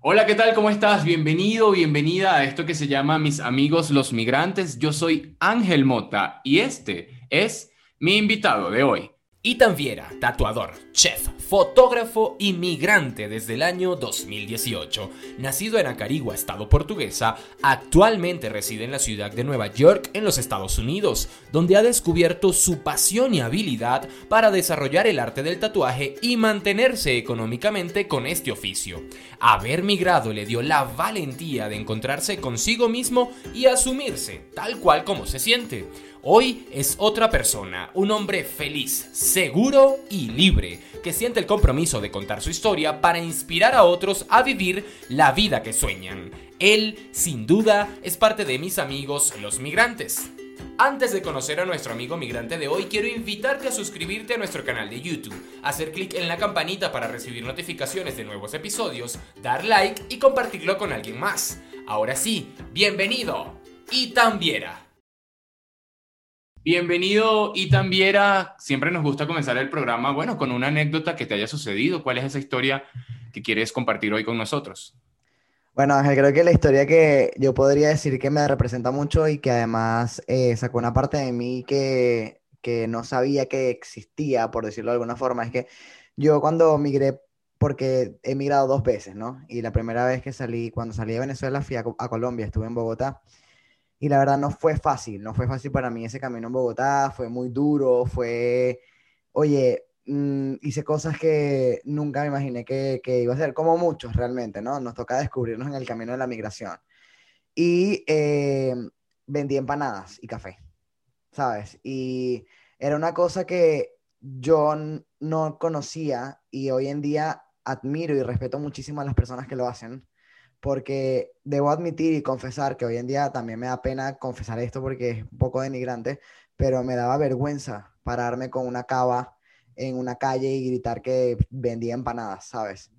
Hola, ¿qué tal? ¿Cómo estás? Bienvenido, bienvenida a esto que se llama Mis amigos los migrantes. Yo soy Ángel Mota y este es mi invitado de hoy. Ethan Viera, tatuador, chef, fotógrafo inmigrante desde el año 2018. Nacido en Acarigua, estado portuguesa, actualmente reside en la ciudad de Nueva York, en los Estados Unidos, donde ha descubierto su pasión y habilidad para desarrollar el arte del tatuaje y mantenerse económicamente con este oficio. Haber migrado le dio la valentía de encontrarse consigo mismo y asumirse tal cual como se siente. Hoy es otra persona, un hombre feliz, seguro y libre, que siente el compromiso de contar su historia para inspirar a otros a vivir la vida que sueñan. Él, sin duda, es parte de mis amigos los migrantes. Antes de conocer a nuestro amigo migrante de hoy, quiero invitarte a suscribirte a nuestro canal de YouTube, hacer clic en la campanita para recibir notificaciones de nuevos episodios, dar like y compartirlo con alguien más. Ahora sí, bienvenido y Viera. Bienvenido y también siempre nos gusta comenzar el programa, bueno, con una anécdota que te haya sucedido. ¿Cuál es esa historia que quieres compartir hoy con nosotros? Bueno, Ángel, creo que la historia que yo podría decir que me representa mucho y que además eh, sacó una parte de mí que, que no sabía que existía, por decirlo de alguna forma, es que yo cuando migré, porque he migrado dos veces, ¿no? Y la primera vez que salí, cuando salí de Venezuela, fui a, a Colombia, estuve en Bogotá. Y la verdad no fue fácil, no fue fácil para mí ese camino en Bogotá, fue muy duro, fue, oye, mm, hice cosas que nunca me imaginé que, que, iba a hacer, como muchos realmente, ¿no? Nos toca descubrirnos en el camino de la migración. Y eh, vendí empanadas y café, ¿sabes? Y era una cosa que yo no conocía y hoy en día admiro y respeto muchísimo a las personas que lo hacen porque debo admitir y confesar que hoy en día también me da pena confesar esto porque es un poco denigrante, pero me daba vergüenza pararme con una cava en una calle y gritar que vendía empanadas, ¿sabes?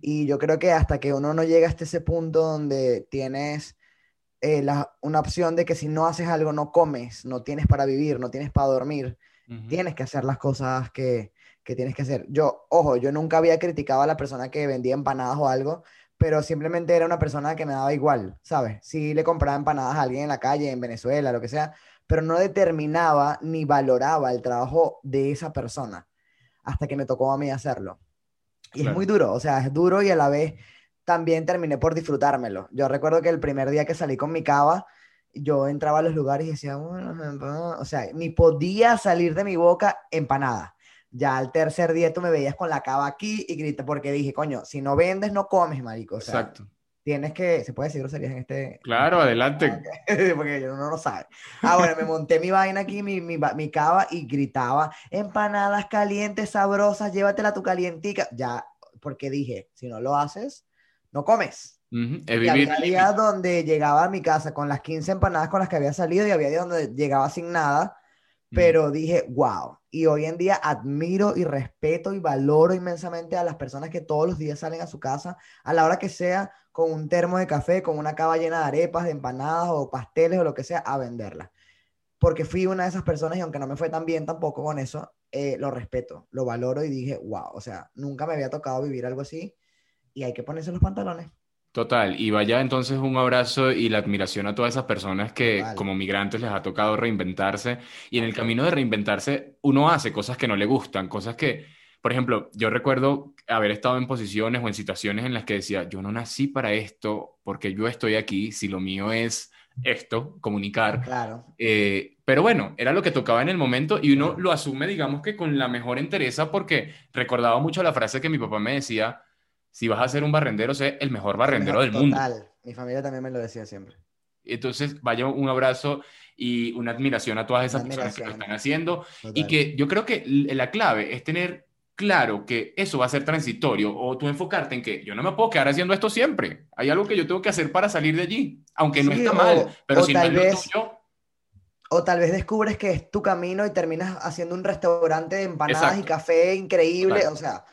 Y yo creo que hasta que uno no llega hasta ese punto donde tienes eh, una opción de que si no haces algo no comes, no tienes para vivir, no tienes para dormir, tienes que hacer las cosas que, que tienes que hacer. Yo, ojo, yo nunca había criticado a la persona que vendía empanadas o algo, pero simplemente era una persona que me daba igual, ¿sabes? Sí le compraba empanadas a alguien en la calle, en Venezuela, lo que sea, pero no determinaba ni valoraba el trabajo de esa persona hasta que me tocó a mí hacerlo. Y es muy duro, o sea, es duro y a la vez también terminé por disfrutármelo. Yo recuerdo que el primer día que salí con mi cava, yo entraba a los lugares y decía, bueno, o sea, ni podía salir de mi boca empanada ya al tercer día tú me veías con la cava aquí y grita porque dije, coño, si no vendes, no comes, marico. O sea, Exacto. Tienes que, ¿se puede decir groserías en este? Claro, adelante. Porque yo no lo sabe. Ahora me monté mi vaina aquí, mi, mi, mi cava y gritaba, empanadas calientes, sabrosas, llévatela tu calientica. Ya, porque dije, si no lo haces, no comes. Uh y había días donde llegaba a mi casa con las 15 empanadas con las que había salido y había días donde llegaba sin nada pero dije, wow. Y hoy en día admiro y respeto y valoro inmensamente a las personas que todos los días salen a su casa, a la hora que sea, con un termo de café, con una cava llena de arepas, de empanadas o pasteles o lo que sea, a venderla. Porque fui una de esas personas y aunque no me fue tan bien tampoco con eso, eh, lo respeto, lo valoro y dije, wow, o sea, nunca me había tocado vivir algo así y hay que ponerse los pantalones. Total, y vaya entonces un abrazo y la admiración a todas esas personas que como migrantes les ha tocado reinventarse y en el camino de reinventarse uno hace cosas que no le gustan, cosas que, por ejemplo, yo recuerdo haber estado en posiciones o en situaciones en las que decía, yo no nací para esto porque yo estoy aquí, si lo mío es esto, comunicar. Claro. Eh, pero bueno, era lo que tocaba en el momento y uno lo asume, digamos que con la mejor entereza porque recordaba mucho la frase que mi papá me decía, si vas a ser un barrendero, sé el mejor barrendero del mundo. Total, mi familia también me lo decía siempre. Entonces, vaya un abrazo y una admiración a todas esas personas que lo están haciendo. Y que yo creo que la clave es tener claro que eso va a ser transitorio o tú enfocarte en que yo no me puedo quedar haciendo esto siempre. Hay algo que yo tengo que hacer para salir de allí, aunque no está mal, pero si no es lo tuyo, o tal vez descubres que es tu camino y terminas haciendo un restaurante de empanadas y café increíble. O sea,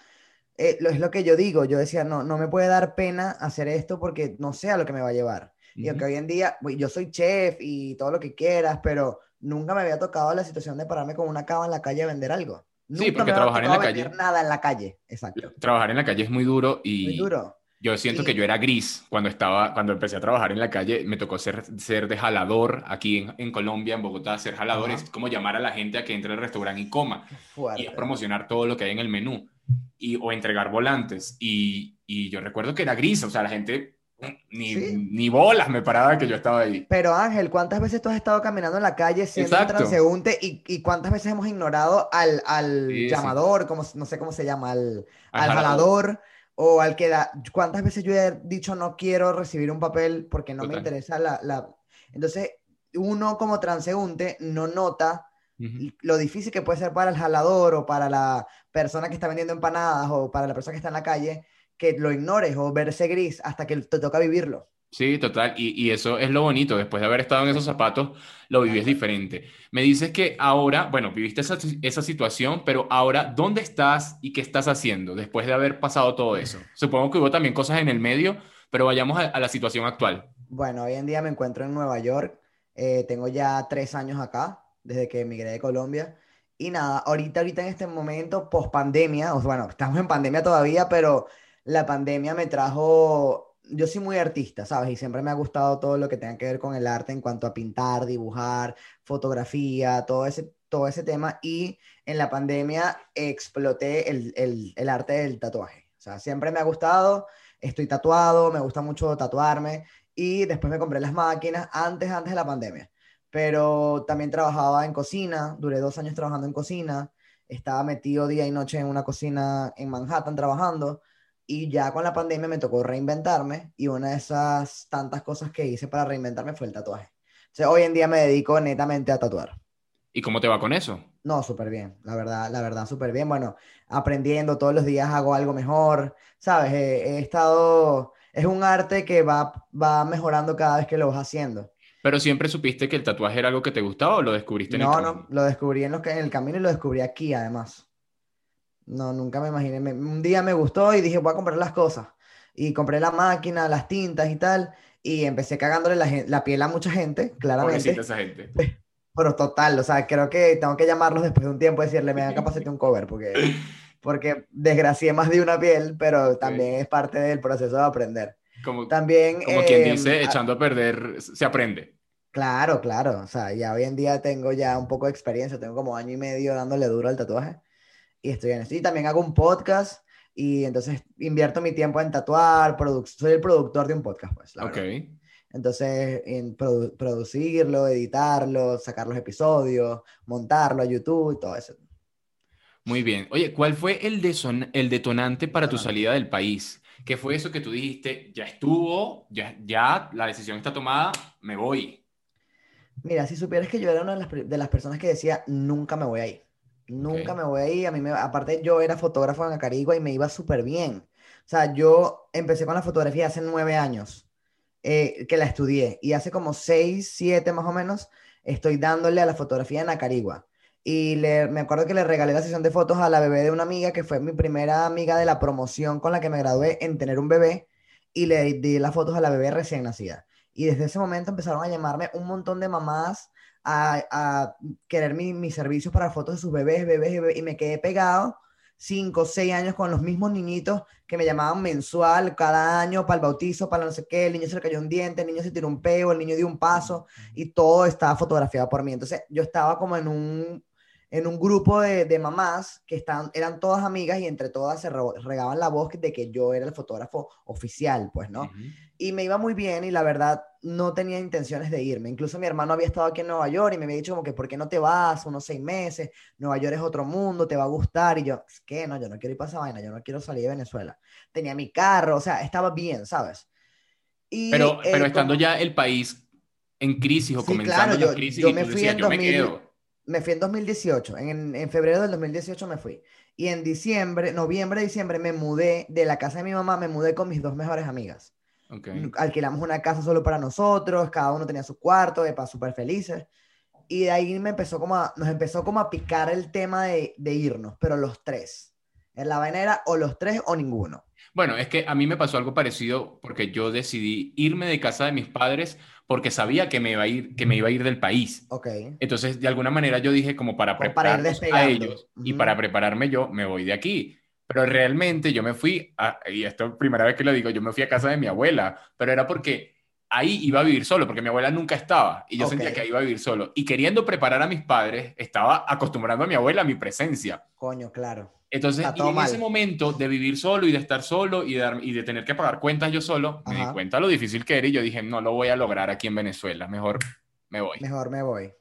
eh, es lo que yo digo, yo decía, no, no me puede dar pena hacer esto porque no sé a lo que me va a llevar. Y aunque hoy en día, yo soy chef y todo lo que quieras, pero nunca me había tocado la situación de pararme con una cava en la calle a vender algo. sí, porque trabajar en la calle. nada en la calle, exacto. Trabajar en la calle es muy duro y. Muy duro. Yo siento que yo era gris cuando estaba, cuando empecé a trabajar en la calle, me tocó ser, ser de jalador aquí en, en Colombia, en Bogotá, ser jalador es como llamar a la gente a que entre al restaurante y coma. Y es promocionar todo lo que hay en el menú. Y, o entregar volantes. Y, y yo recuerdo que era gris, o sea, la gente ni, ni, bolas me paraba que yo estaba ahí. Pero Ángel, ¿cuántas veces tú has estado caminando en la calle siendo un transeúnte y, y, cuántas veces hemos ignorado al, al llamador, como, no sé cómo se llama, al, al, jalador? o al que da, cuántas veces yo he dicho no quiero recibir un papel porque no me interesa la, la, Entonces, uno como transeúnte no nota lo difícil que puede ser para el jalador o para la persona que está vendiendo empanadas o para la persona que está en la calle que lo ignores o verse gris hasta que te toca vivirlo. Sí, total. Y, eso es lo bonito. Después de haber estado en esos zapatos, lo vives diferente. Me dices que ahora, bueno, viviste esa, esa, situación, pero ahora, ¿dónde estás y qué estás haciendo después de haber pasado todo eso? Supongo que hubo también cosas en el medio, pero vayamos a, la situación actual. Bueno, hoy en día me encuentro en Nueva York. Eh, tengo ya tres años acá, desde que emigré de Colombia. Y nada, ahorita, ahorita en este momento, post pandemia, bueno, estamos en pandemia todavía, pero la pandemia me trajo yo soy muy artista, ¿sabes? Y siempre me ha gustado todo lo que tenga que ver con el arte en cuanto a pintar, dibujar, fotografía, todo ese, todo ese tema. Y en la pandemia exploté el, el, el arte del tatuaje. O sea, siempre me ha gustado, estoy tatuado, me gusta mucho tatuarme. Y después me compré las máquinas antes, antes de la pandemia. Pero también trabajaba en cocina, duré dos años trabajando en cocina. Estaba metido día y noche en una cocina en Manhattan trabajando y ya con la pandemia me tocó reinventarme y una de esas tantas cosas que hice para reinventarme fue el tatuaje. Entonces, hoy en día me dedico netamente a tatuar. ¿Y cómo te va con eso? No, súper bien, la verdad, la verdad, súper bien. Bueno, aprendiendo todos los días hago algo mejor, ¿sabes? He, estado, es un arte que va, va mejorando cada vez que lo vas haciendo. Pero siempre supiste que el tatuaje era algo que te gustaba o lo descubriste en el camino? No, no, lo descubrí en, en el camino y lo descubrí aquí además. No, nunca me imaginé. un día me gustó y dije, voy a comprar las cosas. Y compré la máquina, las tintas y tal. Y empecé cagándole la, la piel a mucha gente, claramente. esa gente. Pero total, o sea, creo que tengo que llamarlos después de un tiempo y decirle, me hagan capacete un cover, porque, porque desgracié más de una piel, pero también es parte del proceso de aprender. Como, también, como quien em, dice, echando a perder, se aprende. Claro, claro. O sea, ya hoy en día tengo ya un poco de experiencia, tengo como año y medio dándole duro al tatuaje y estoy en eso. Y también hago un podcast y entonces invierto mi tiempo en tatuar, soy el productor de un podcast, pues. ok. Entonces, en producirlo, editarlo, sacar los episodios, montarlo a YouTube y todo eso. Muy bien. Oye, ¿cuál fue el, el detonante para tu salida del país? ¿Qué fue eso que tú dijiste? Ya estuvo, ya, ya la decisión está tomada, me voy. Mira, si supieras que yo era una de las, de las personas que decía, nunca me voy a ir. Nunca me voy a ir. A mí me, aparte, yo era fotógrafo en Acarigua y me iba súper bien. O sea, yo empecé con la fotografía hace nueve años eh, que la estudié y hace como seis, siete más o menos estoy dándole a la fotografía en Acarigua. Y le, me acuerdo que le regalé la sesión de fotos a la bebé de una amiga que fue mi primera amiga de la promoción con la que me gradué en tener un bebé y le di las fotos a la bebé recién nacida. Y desde ese momento empezaron a llamarme un montón de mamás a, querer mis servicios para fotos de sus bebés, bebés, bebés, y me quedé pegado cinco, seis años con los mismos niñitos que me llamaban mensual, cada año, para el bautizo, para no sé qué, el niño se le cayó un diente, el niño se tiró un peo, el niño dio un paso, y todo estaba fotografiado por mí. Entonces yo estaba como en un, en un grupo de, de mamás que están, eran todas amigas y entre todas se regaban la voz de que yo era el fotógrafo oficial, pues, ¿no? Y me iba muy bien y la verdad no tenía intenciones de irme. Incluso mi hermano había estado aquí en Nueva York y me había dicho como que, ¿por qué no te vas unos seis meses? Nueva York es otro mundo, te va a gustar. Y yo, es que no, yo no quiero ir para esa vaina, yo no quiero salir de Venezuela. Tenía mi carro, o sea, estaba bien, ¿sabes? Y, pero, pero estando ya el país en crisis o comenzando claro, yo, crisis, yo me fui en 2000, me, fui en 2018, en, en febrero del 2018 me fui. Y en diciembre, noviembre, diciembre, me mudé de la casa de mi mamá, me mudé con mis dos mejores amigas. Alquilamos una casa solo para nosotros, cada uno tenía su cuarto, de para súper felices. Y de ahí me empezó como a, nos empezó como a picar el tema de, de irnos, pero los tres. En la vaina era o los tres o ninguno. Bueno, es que a mí me pasó algo parecido porque yo decidí irme de casa de mis padres porque sabía que me iba a ir, que me iba a ir del país. Okay. Entonces, de alguna manera yo dije como para prepararme a ellos y para prepararme yo, me voy de aquí Pero realmente yo me fui, a, y esto es primera vez que lo digo, yo me fui a casa de mi abuela, pero era porque ahí iba a vivir solo, porque mi abuela nunca estaba y yo sentía que ahí iba a vivir solo. Y queriendo preparar a mis padres, estaba acostumbrando a mi abuela a mi presencia. Coño, claro. Entonces, en ese momento de vivir solo y de estar solo y de, y de tener que pagar cuentas yo solo, me di cuenta lo difícil que era y yo dije, no lo voy a lograr aquí en Venezuela, mejor me voy. Mejor me voy.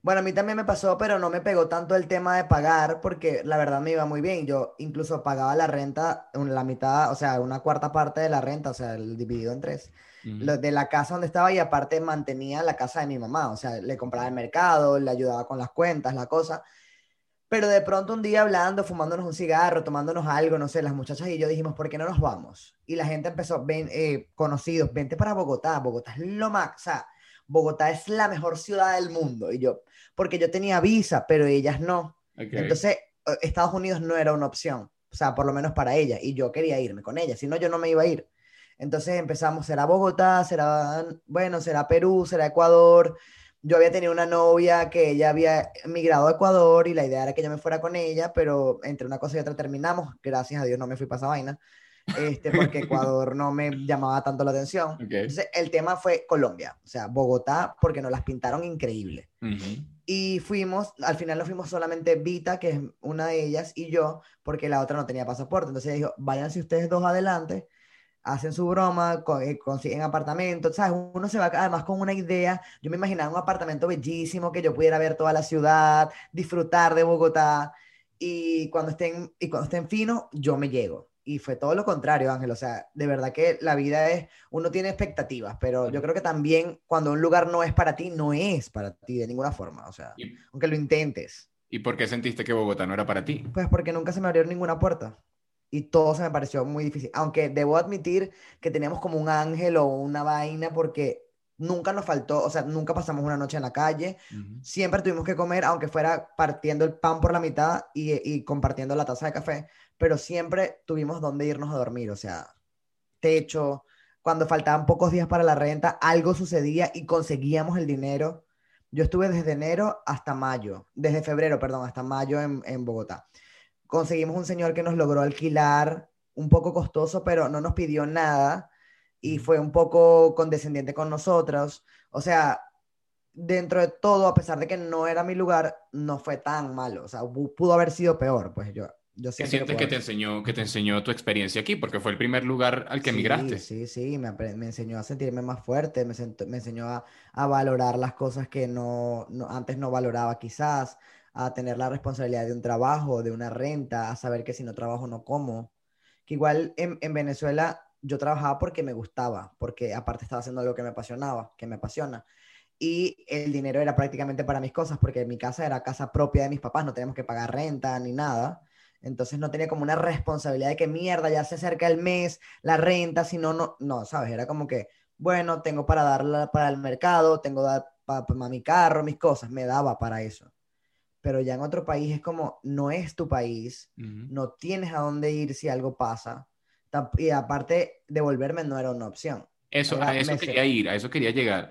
Bueno, a mí también me pasó, pero no me pegó tanto el tema de pagar porque la verdad me iba muy bien. Yo incluso pagaba la renta, la mitad, o sea, una cuarta parte de la renta, o sea, el dividido en tres de la casa donde estaba y aparte mantenía la casa de mi mamá, o sea, le compraba el mercado, le ayudaba con las cuentas, la cosa. Pero de pronto un día hablando, fumándonos un cigarro, tomándonos algo, no sé, las muchachas y yo dijimos, ¿por qué no nos vamos? Y la gente empezó, ven, eh, conocidos, vente para Bogotá, Bogotá es lo más, o sea, Bogotá es la mejor ciudad del mundo. Y yo, porque yo tenía visa, pero ellas no. Entonces, eh, Estados Unidos no era una opción, o sea, por lo menos para ella, y yo quería irme con ella, si no, yo no me iba a ir. Entonces empezamos, será Bogotá, será, bueno, será Perú, será Ecuador. Yo había tenido una novia que ella había migrado a Ecuador y la idea era que yo me fuera con ella, pero entre una cosa y otra terminamos. Gracias a Dios no me fui para esa vaina, este, porque Ecuador no me llamaba tanto la atención. Entonces el tema fue Colombia, o sea, Bogotá, porque nos las pintaron increíble. Y fuimos, al final no fuimos solamente Vita, que es una de ellas, y yo, porque la otra no tenía pasaporte. Entonces dijo, váyanse ustedes dos adelante hacen su broma, eh, consiguen apartamentos, ¿sabes? Uno se va además con una idea, yo me imaginaba un apartamento bellísimo que yo pudiera ver toda la ciudad, disfrutar de Bogotá y cuando estén y cuando estén finos, yo me llego. Y fue todo lo contrario, Ángel, o sea, de verdad que la vida es, uno tiene expectativas, pero yo creo que también cuando un lugar no es para ti, no es para ti de ninguna forma, o sea, aunque lo intentes. ¿Y por qué sentiste que Bogotá no era para ti? Pues porque nunca se me abrió ninguna puerta y todo se me pareció muy difícil. Aunque debo admitir que teníamos como un ángel o una vaina porque nunca nos faltó, o sea, nunca pasamos una noche en la calle, siempre tuvimos que comer, aunque fuera partiendo el pan por la mitad y, y, compartiendo la taza de café, pero siempre tuvimos donde irnos a dormir, o sea, techo, cuando faltaban pocos días para la renta, algo sucedía y conseguíamos el dinero. Yo estuve desde enero hasta mayo, desde febrero, perdón, hasta mayo en, en Bogotá conseguimos un señor que nos logró alquilar, un poco costoso, pero no nos pidió nada y fue un poco condescendiente con nosotros. O sea, dentro de todo, a pesar de que no era mi lugar, no fue tan malo. O sea, pudo haber sido peor, pues yo. Yo ¿Qué sientes que, te enseñó, que te enseñó tu experiencia aquí? Porque fue el primer lugar al que emigraste. Sí, sí, me, me, enseñó a sentirme más fuerte, me, me enseñó a, a, valorar las cosas que no, no, antes no valoraba quizás, a tener la responsabilidad de un trabajo, de una renta, a saber que si no trabajo no como. Que igual en, en Venezuela yo trabajaba porque me gustaba, porque aparte estaba haciendo algo que me apasionaba, que me apasiona. Y el dinero era prácticamente para mis cosas, porque mi casa era casa propia de mis papás, no teníamos que pagar renta ni nada. Entonces no tenía como una responsabilidad de que mierda, ya se acerca el mes, la renta, si no, no, no, ¿sabes? Era como que, bueno, tengo para darla para el mercado, tengo para, para mi carro, mis cosas, me daba para eso pero ya en otro país es como, no es tu país, no tienes a dónde ir si algo pasa, y aparte, devolverme no era una opción. Eso, a eso quería ir, a eso quería llegar.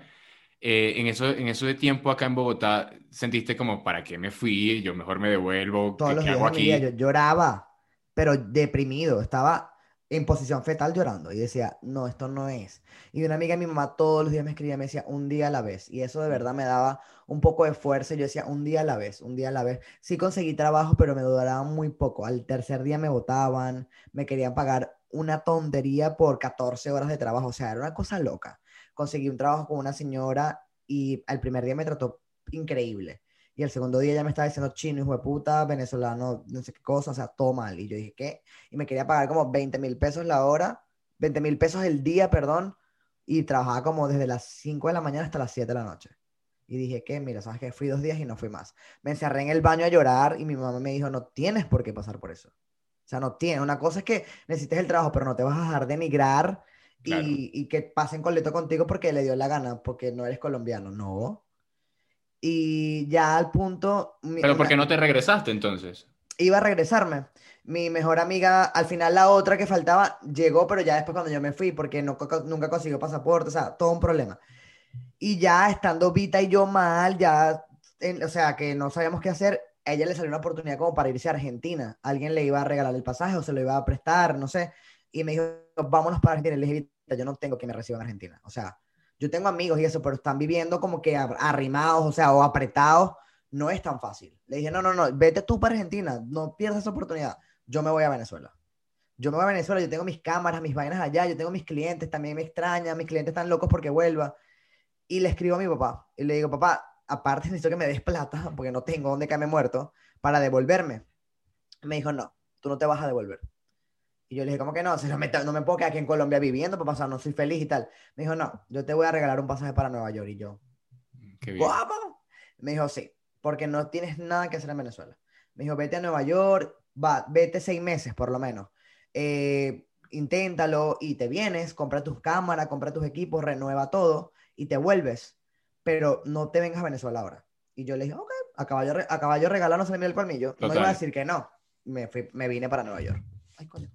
Eh, en, eso, en eso de tiempo acá en Bogotá, sentiste como, ¿para qué me fui? Yo mejor me devuelvo. Todos los días aquí? yo lloraba, pero deprimido, estaba en posición fetal llorando y decía, no, esto no es. Y una amiga de mi mamá todos los días me escribía, me decía, un día a la vez. Y eso de verdad me daba un poco de fuerza. Yo decía, un día a la vez, un día a la vez. Sí conseguí trabajo, pero me duraba muy poco. Al tercer día me votaban, me querían pagar una tontería por 14 horas de trabajo. O sea, era una cosa loca. Conseguí un trabajo con una señora y al primer día me trató increíble. Y el segundo día ya me estaba diciendo chino, hijo de puta, venezolano, no sé qué cosa, o sea, todo mal. Y yo dije, ¿qué? Y me quería pagar como 20 mil pesos la hora, 20 mil pesos el día, perdón, y trabajaba como desde las 5 de la mañana hasta las 7 de la noche. Y dije, ¿qué? Mira, sabes que fui dos días y no fui más. Me encerré en el baño a llorar y mi mamá me dijo, no tienes por qué pasar por eso. O sea, no tienes. Una cosa es que necesites el trabajo, pero no te vas a dejar de emigrar y, y que pasen coleto contigo porque le dio la gana, porque no eres colombiano. No. Y ya al punto... ¿Pero por qué no te regresaste entonces? Iba a regresarme. Mi mejor amiga, al final la otra que faltaba, llegó, pero ya después cuando yo me fui, porque no, nunca consiguió pasaporte, o sea, todo un problema. Y ya estando Vita y yo mal, ya, o sea, que no sabíamos qué hacer, a ella le salió una oportunidad como para irse a Argentina. Alguien le iba a regalar el pasaje o se lo iba a prestar, no sé. Y me dijo, vámonos para Argentina. Y le dije, yo no tengo que me reciban en Argentina. O sea, yo tengo amigos y eso, pero están viviendo como que arrimados, o sea, o apretados. No es tan fácil. Le dije, no, no, no, vete tú para Argentina, no pierdas esa oportunidad. Yo me voy a Venezuela. Yo me voy a Venezuela, yo tengo mis cámaras, mis vainas allá, yo tengo mis clientes, también me extrañan, mis clientes están locos porque vuelva. Y le escribo a mi papá y le digo, papá, aparte necesito que me des plata porque no tengo dónde caerme muerto para devolverme. Me dijo, no, tú no te vas a devolver. Y yo le dije, ¿cómo que no? no, me, no me puedo quedar aquí en Colombia viviendo, papá, o no soy feliz y tal. Me dijo, no, yo te voy a regalar un pasaje para Nueva York. Y yo, Qué bien. Me dijo, sí, porque no tienes nada que hacer en Venezuela. Me dijo, vete a Nueva York, va, vete seis meses por lo menos. Eh, inténtalo y te vienes, compra tus cámaras, compra tus equipos, renueva todo y te vuelves. Pero no te vengas a Venezuela ahora. Y yo le dije, ok, a caballo, a caballo regalado no se le el colmillo. No iba a decir que no. Me, fui, me vine para Nueva York. Ay, coño.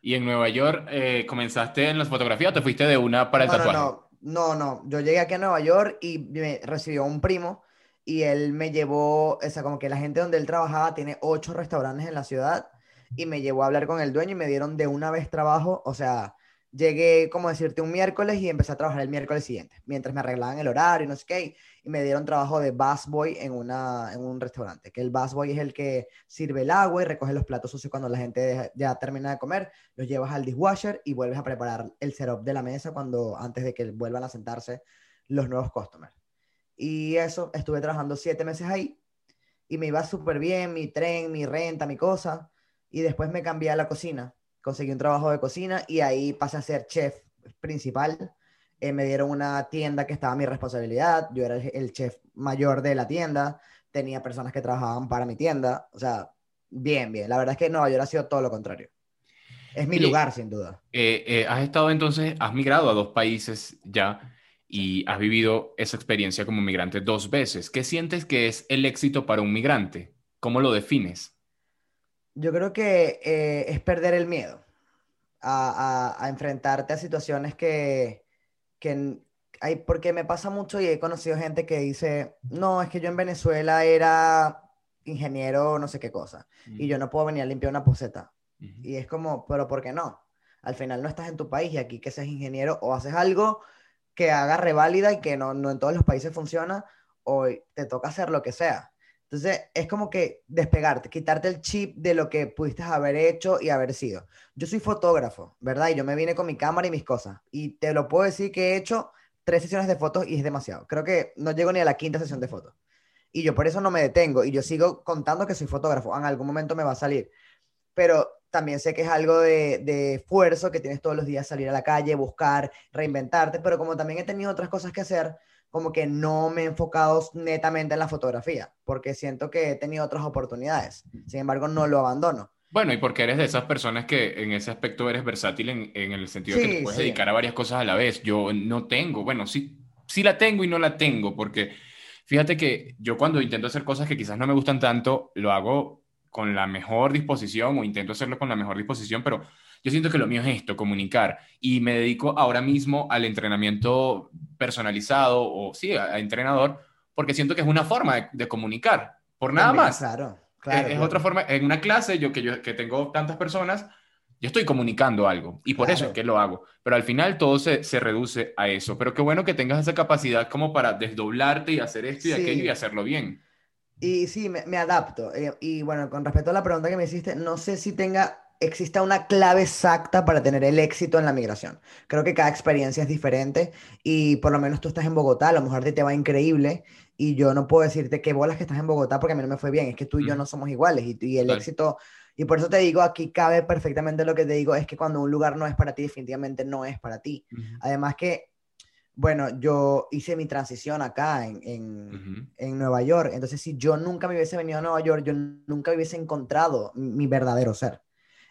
¿Y en Nueva York eh, comenzaste en las fotografías o te fuiste de una para el tatuaje? No, no, no. Yo llegué aquí a Nueva York y me recibió un primo y él me llevó, o sea, como que la gente donde él trabajaba tiene ocho restaurantes en la ciudad y me llevó a hablar con el dueño y me dieron de una vez trabajo, o sea, llegué, como decirte, un miércoles y empecé a trabajar el miércoles siguiente, mientras me arreglaban el horario y no sé qué, y me dieron trabajo de busboy en, una, en un restaurante, que el busboy es el que sirve el agua y recoge los platos sucios cuando la gente ya termina de comer, los llevas al dishwasher y vuelves a preparar el setup de la mesa cuando, antes de que vuelvan a sentarse los nuevos customers. Y eso, estuve trabajando siete meses ahí y me iba súper bien, mi tren, mi renta, mi cosa, y después me cambié a la cocina conseguí un trabajo de cocina y ahí pasé a ser chef principal. Eh, me dieron una tienda que estaba a mi responsabilidad, yo era el, chef mayor de la tienda, tenía personas que trabajaban para mi tienda, o sea, bien, bien. La verdad es que Nueva York ha sido todo lo contrario. Es mi lugar, sin duda. Eh, eh, has estado entonces, has migrado a dos países ya y has vivido esa experiencia como migrante dos veces. ¿Qué sientes que es el éxito para un migrante? ¿Cómo lo defines? Yo creo que eh, es perder el miedo a, enfrentarte a situaciones que, hay, porque me pasa mucho y he conocido gente que dice, no, es que yo en Venezuela era ingeniero no sé qué cosa y yo no puedo venir a limpiar una poseta. Y es como, pero ¿por qué no? Al final no estás en tu país y aquí que seas ingeniero o haces algo que haga reválida y que no, no en todos los países funciona o te toca hacer lo que sea. Entonces, es como que despegarte, quitarte el chip de lo que pudiste haber hecho y haber sido. Yo soy fotógrafo, ¿verdad? Y yo me vine con mi cámara y mis cosas. Y te lo puedo decir que he hecho tres sesiones de fotos y es demasiado. Creo que no llego ni a la quinta sesión de fotos. Y yo por eso no me detengo. Y yo sigo contando que soy fotógrafo. En algún momento me va a salir. Pero también sé que es algo de, de esfuerzo, que tienes todos los días salir a la calle, buscar, reinventarte. Pero como también he tenido otras cosas que hacer, como que no me he enfocado netamente en la fotografía, porque siento que he tenido otras oportunidades. Sin embargo, no lo abandono. Bueno, y porque eres de esas personas que en ese aspecto eres versátil en, en el sentido de que te puedes dedicar a varias cosas a la vez. Yo no tengo, bueno, sí, sí la tengo y no la tengo, porque fíjate que yo cuando intento hacer cosas que quizás no me gustan tanto, lo hago con la mejor disposición o intento hacerlo con la mejor disposición, pero yo siento que lo mío es esto, comunicar. Y me dedico ahora mismo al entrenamiento personalizado o sí, a, entrenador, porque siento que es una forma de, comunicar, por nada más. Claro, claro. Es, otra forma, en una clase, yo que, yo que tengo tantas personas, yo estoy comunicando algo y por eso es que lo hago. Pero al final todo se, se, reduce a eso. Pero qué bueno que tengas esa capacidad como para desdoblarte y hacer esto y aquello y hacerlo bien. Y sí, me, me adapto. Eh, y bueno, con respecto a la pregunta que me hiciste, no sé si tenga exista una clave exacta para tener el éxito en la migración. Creo que cada experiencia es diferente y por lo menos tú estás en Bogotá, a lo mejor te, va increíble y yo no puedo decirte qué bolas que estás en Bogotá porque a mí no me fue bien, es que tú y yo no somos iguales y, el éxito, y por eso te digo, aquí cabe perfectamente lo que te digo, es que cuando un lugar no es para ti, definitivamente no es para ti. Además que bueno, yo hice mi transición acá en, en, en, Nueva York. Entonces, si yo nunca me hubiese venido a Nueva York, yo nunca hubiese encontrado mi verdadero ser.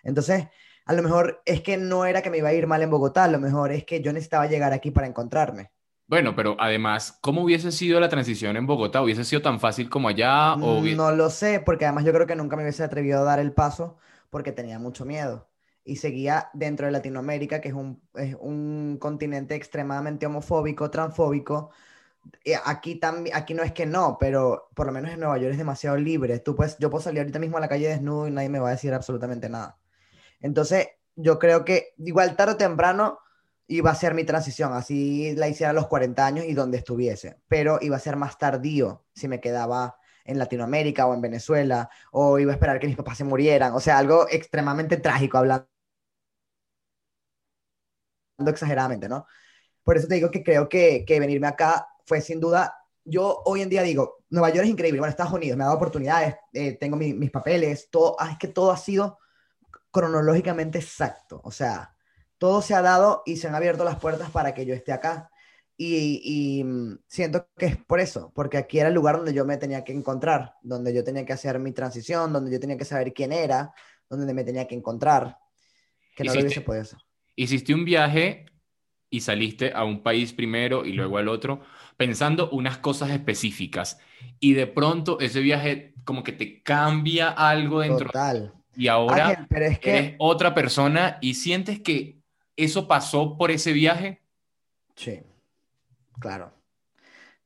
Entonces, a lo mejor es que no era que me iba a ir mal en Bogotá, a lo mejor es que yo necesitaba llegar aquí para encontrarme. Bueno, pero además, ¿cómo hubiese sido la transición en Bogotá? ¿Hubiese sido tan fácil como allá? O... No lo sé, porque además yo creo que nunca me hubiese atrevido a dar el paso porque tenía mucho miedo. Y seguía dentro de Latinoamérica, que es un, es un continente extremadamente homofóbico, transfóbico, aquí, también, aquí no es que no, pero por lo menos en Nueva York es demasiado libre. Tú puedes, yo puedo salir ahorita mismo a la calle desnudo y nadie me va a decir absolutamente nada. Entonces, yo creo que igual tarde o temprano iba a ser mi transición, así la hiciera a los 40 años y donde estuviese, pero iba a ser más tardío si me quedaba en Latinoamérica o en Venezuela, o iba a esperar que mis papás se murieran, o sea, algo extremadamente trágico hablando exageradamente, ¿no? Por eso te digo que creo que, que venirme acá fue sin duda, yo hoy en día digo, Nueva York es increíble, bueno, Estados Unidos me ha dado oportunidades, eh, tengo mis papeles, todo, ah, es que todo ha sido cronológicamente exacto, o sea, todo se ha dado y se han abierto las puertas para que yo esté acá. Y, mm, siento que es por eso, porque aquí era el lugar donde yo me tenía que encontrar, donde yo tenía que hacer mi transición, donde yo tenía que saber quién era, donde me tenía que encontrar, que no lo hubiese podido hacer. Hiciste un viaje y saliste a un país primero y luego al otro, pensando unas cosas específicas, y de pronto ese viaje como que te cambia algo dentro. Total. Y ahora pero es que... eres otra persona y sientes que eso pasó por ese viaje. Sí, claro.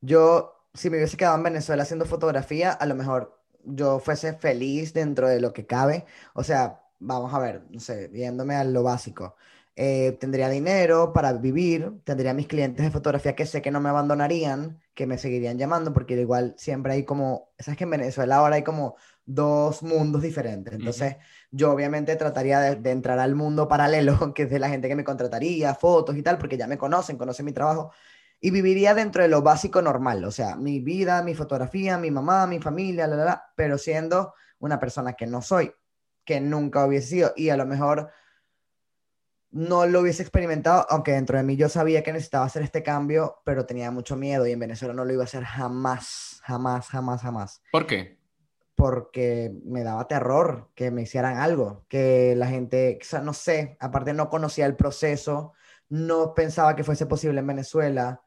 Yo, si me hubiese quedado en Venezuela haciendo fotografía, a lo mejor yo fuese feliz dentro de lo que cabe. O sea, vamos a ver, no sé, viéndome a lo básico. Eh, tendría dinero para vivir, tendría mis clientes de fotografía que sé que no me abandonarían, que me seguirían llamando, porque igual siempre hay como, sabes que en Venezuela ahora hay como dos mundos diferentes. Entonces, yo obviamente trataría de, entrar al mundo paralelo, que es de la gente que me contrataría, fotos y tal, porque ya me conocen, conocen mi trabajo, y viviría dentro de lo básico normal, o sea, mi vida, mi fotografía, mi mamá, mi familia, la, la, la, pero siendo una persona que no soy, que nunca hubiese sido, y a lo mejor no lo hubiese experimentado, aunque dentro de mí yo sabía que necesitaba hacer este cambio, pero tenía mucho miedo y en Venezuela no lo iba a hacer jamás, jamás, jamás, jamás. ¿Por qué? Porque me daba terror que me hicieran algo, que la gente, o sea, no sé, aparte no conocía el proceso, no pensaba que fuese posible en Venezuela,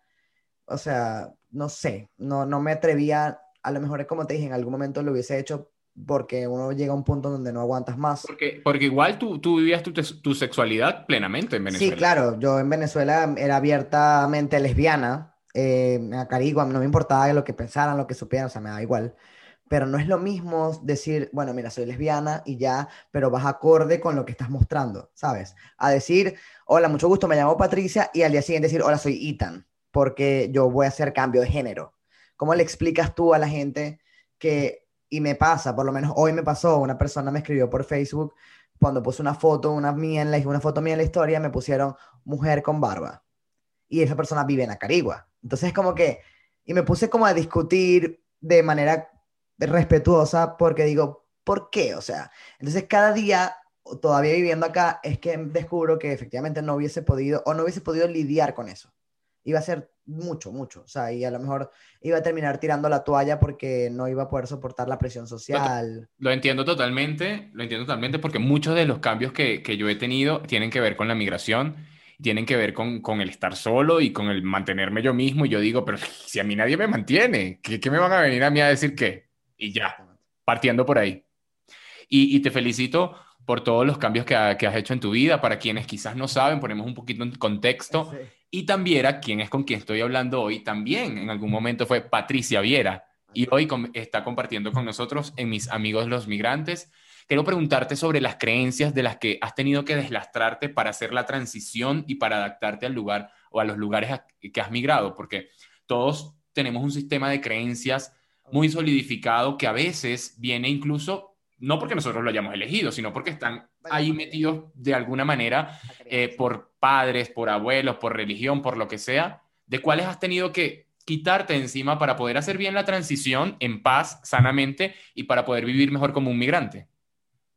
o sea, no sé, no, no me atrevía, a lo mejor es como te dije, en algún momento lo hubiese hecho porque uno llega a un punto donde no aguantas más. Porque, porque igual tú, tú vivías tu, tu, sexualidad plenamente en Venezuela. Sí, claro, yo en Venezuela era abiertamente lesbiana, eh, a Carigua, no me importaba lo que pensaran, lo que supieran, o sea, me da igual. Pero no es lo mismo decir, bueno, mira, soy lesbiana y ya, pero vas acorde con lo que estás mostrando, ¿sabes? A decir, hola, mucho gusto, me llamo Patricia, y al día siguiente decir, hola, soy Ethan, porque yo voy a hacer cambio de género. ¿Cómo le explicas tú a la gente que y me pasa, por lo menos hoy me pasó, una persona me escribió por Facebook cuando puse una foto, una, mía en la, una foto mía en la historia, me pusieron mujer con barba. Y esa persona vive en Acarigua. Entonces es como que, y me puse como a discutir de manera respetuosa porque digo, ¿por qué? O sea, entonces cada día, todavía viviendo acá, es que descubro que efectivamente no hubiese podido o no hubiese podido lidiar con eso. Iba a ser mucho, mucho. O sea, y a lo mejor iba a terminar tirando la toalla porque no iba a poder soportar la presión social. Lo entiendo totalmente, lo entiendo totalmente porque muchos de los cambios que, que yo he tenido tienen que ver con la migración, tienen que ver con, con, el estar solo y con el mantenerme yo mismo. Y yo digo, pero si a mí nadie me mantiene, ¿qué, qué me van a venir a mí a decir qué? Y ya, partiendo por ahí. Y, y te felicito por todos los cambios que, que, has hecho en tu vida. Para quienes quizás no saben, ponemos un poquito en contexto. Sí. Y también a quien es con quien estoy hablando hoy, también en algún momento fue Patricia Viera. Y hoy está compartiendo con nosotros en Mis Amigos los Migrantes. Quiero preguntarte sobre las creencias de las que has tenido que deslastrarte para hacer la transición y para adaptarte al lugar o a los lugares que has migrado, porque todos tenemos un sistema de creencias muy solidificado que a veces viene incluso, no porque nosotros lo hayamos elegido, sino porque están ahí metidos de alguna manera eh, por padres, por abuelos, por religión, por lo que sea, de cuáles has tenido que quitarte encima para poder hacer bien la transición en paz, sanamente y para poder vivir mejor como un migrante?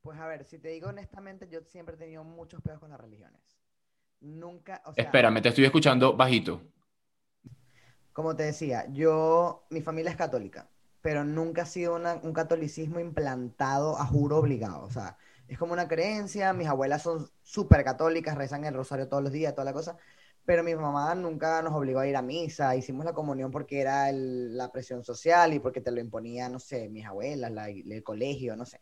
Pues a ver, si te digo honestamente, yo siempre he tenido muchos pedos con las religiones. Nunca, o sea, Espérame, te estoy escuchando bajito. Como te decía, yo, mi familia es católica, pero nunca ha sido un catolicismo implantado a juro obligado. O sea, es como una creencia, mis abuelas son súper católicas, rezan el rosario todos los días, toda la cosa, pero mi mamá nunca nos obligó a ir a misa, hicimos la comunión porque era la presión social y porque te lo imponía, no sé, mis abuelas, el colegio, no sé.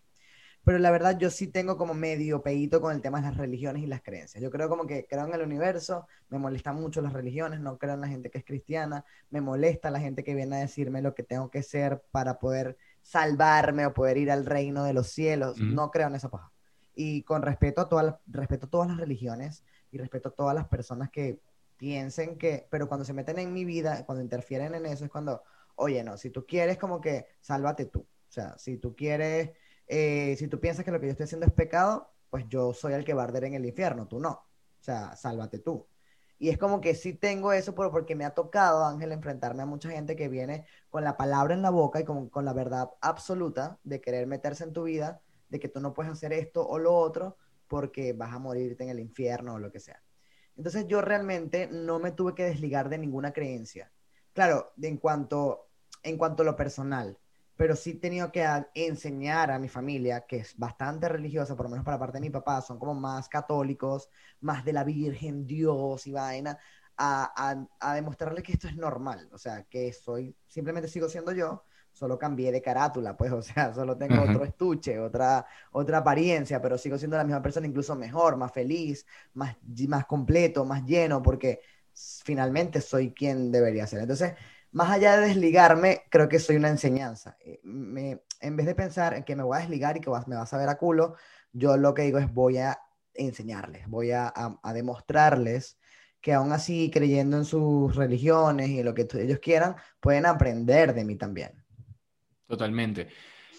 Pero la verdad yo sí tengo como medio peito con el tema de las religiones y las creencias. Yo creo como que creo en el universo, me molestan mucho las religiones, no creo en la gente que es cristiana, me molesta la gente que viene a decirme lo que tengo que ser para poder salvarme o poder ir al reino de los cielos. No creo en esa paja. Y con respeto a, todas respeto a todas las religiones y respeto a todas las personas que piensen que, pero cuando se meten en mi vida, cuando interfieren en eso, es cuando, oye, no, si tú quieres como que sálvate tú. O sea, si tú quieres eh, si tú piensas que lo que yo estoy haciendo es pecado, pues yo soy el que va a arder en el infierno, tú no. O sea, sálvate tú. Y es como que sí tengo eso, pero porque me ha tocado, Ángel, enfrentarme a mucha gente que viene con la palabra en la boca y con, la verdad absoluta de querer meterse en tu vida, de que tú no puedes hacer esto o lo otro porque vas a morirte en el infierno o lo que sea. Entonces yo realmente no me tuve que desligar de ninguna creencia. Claro, en cuanto, en cuanto a lo personal, pero sí he tenido que enseñar a mi familia, que es bastante religiosa, por lo menos para parte de mi papá, son como más católicos, más de la Virgen, Dios y vaina, a, a, demostrarle que esto es normal, o sea, que soy, simplemente sigo siendo yo, solo cambié de carátula, pues, o sea, solo tengo otro estuche, otra, otra apariencia, pero sigo siendo la misma persona, incluso mejor, más feliz, más, más completo, más lleno, porque finalmente soy quien debería ser. Entonces, más allá de desligarme, creo que soy una enseñanza. Eh, me, en vez de pensar en que me voy a desligar y que me vas a ver a culo, yo lo que digo es voy a enseñarles, voy a, demostrarles que aún así creyendo en sus religiones y lo que ellos quieran, pueden aprender de mí también. Totalmente.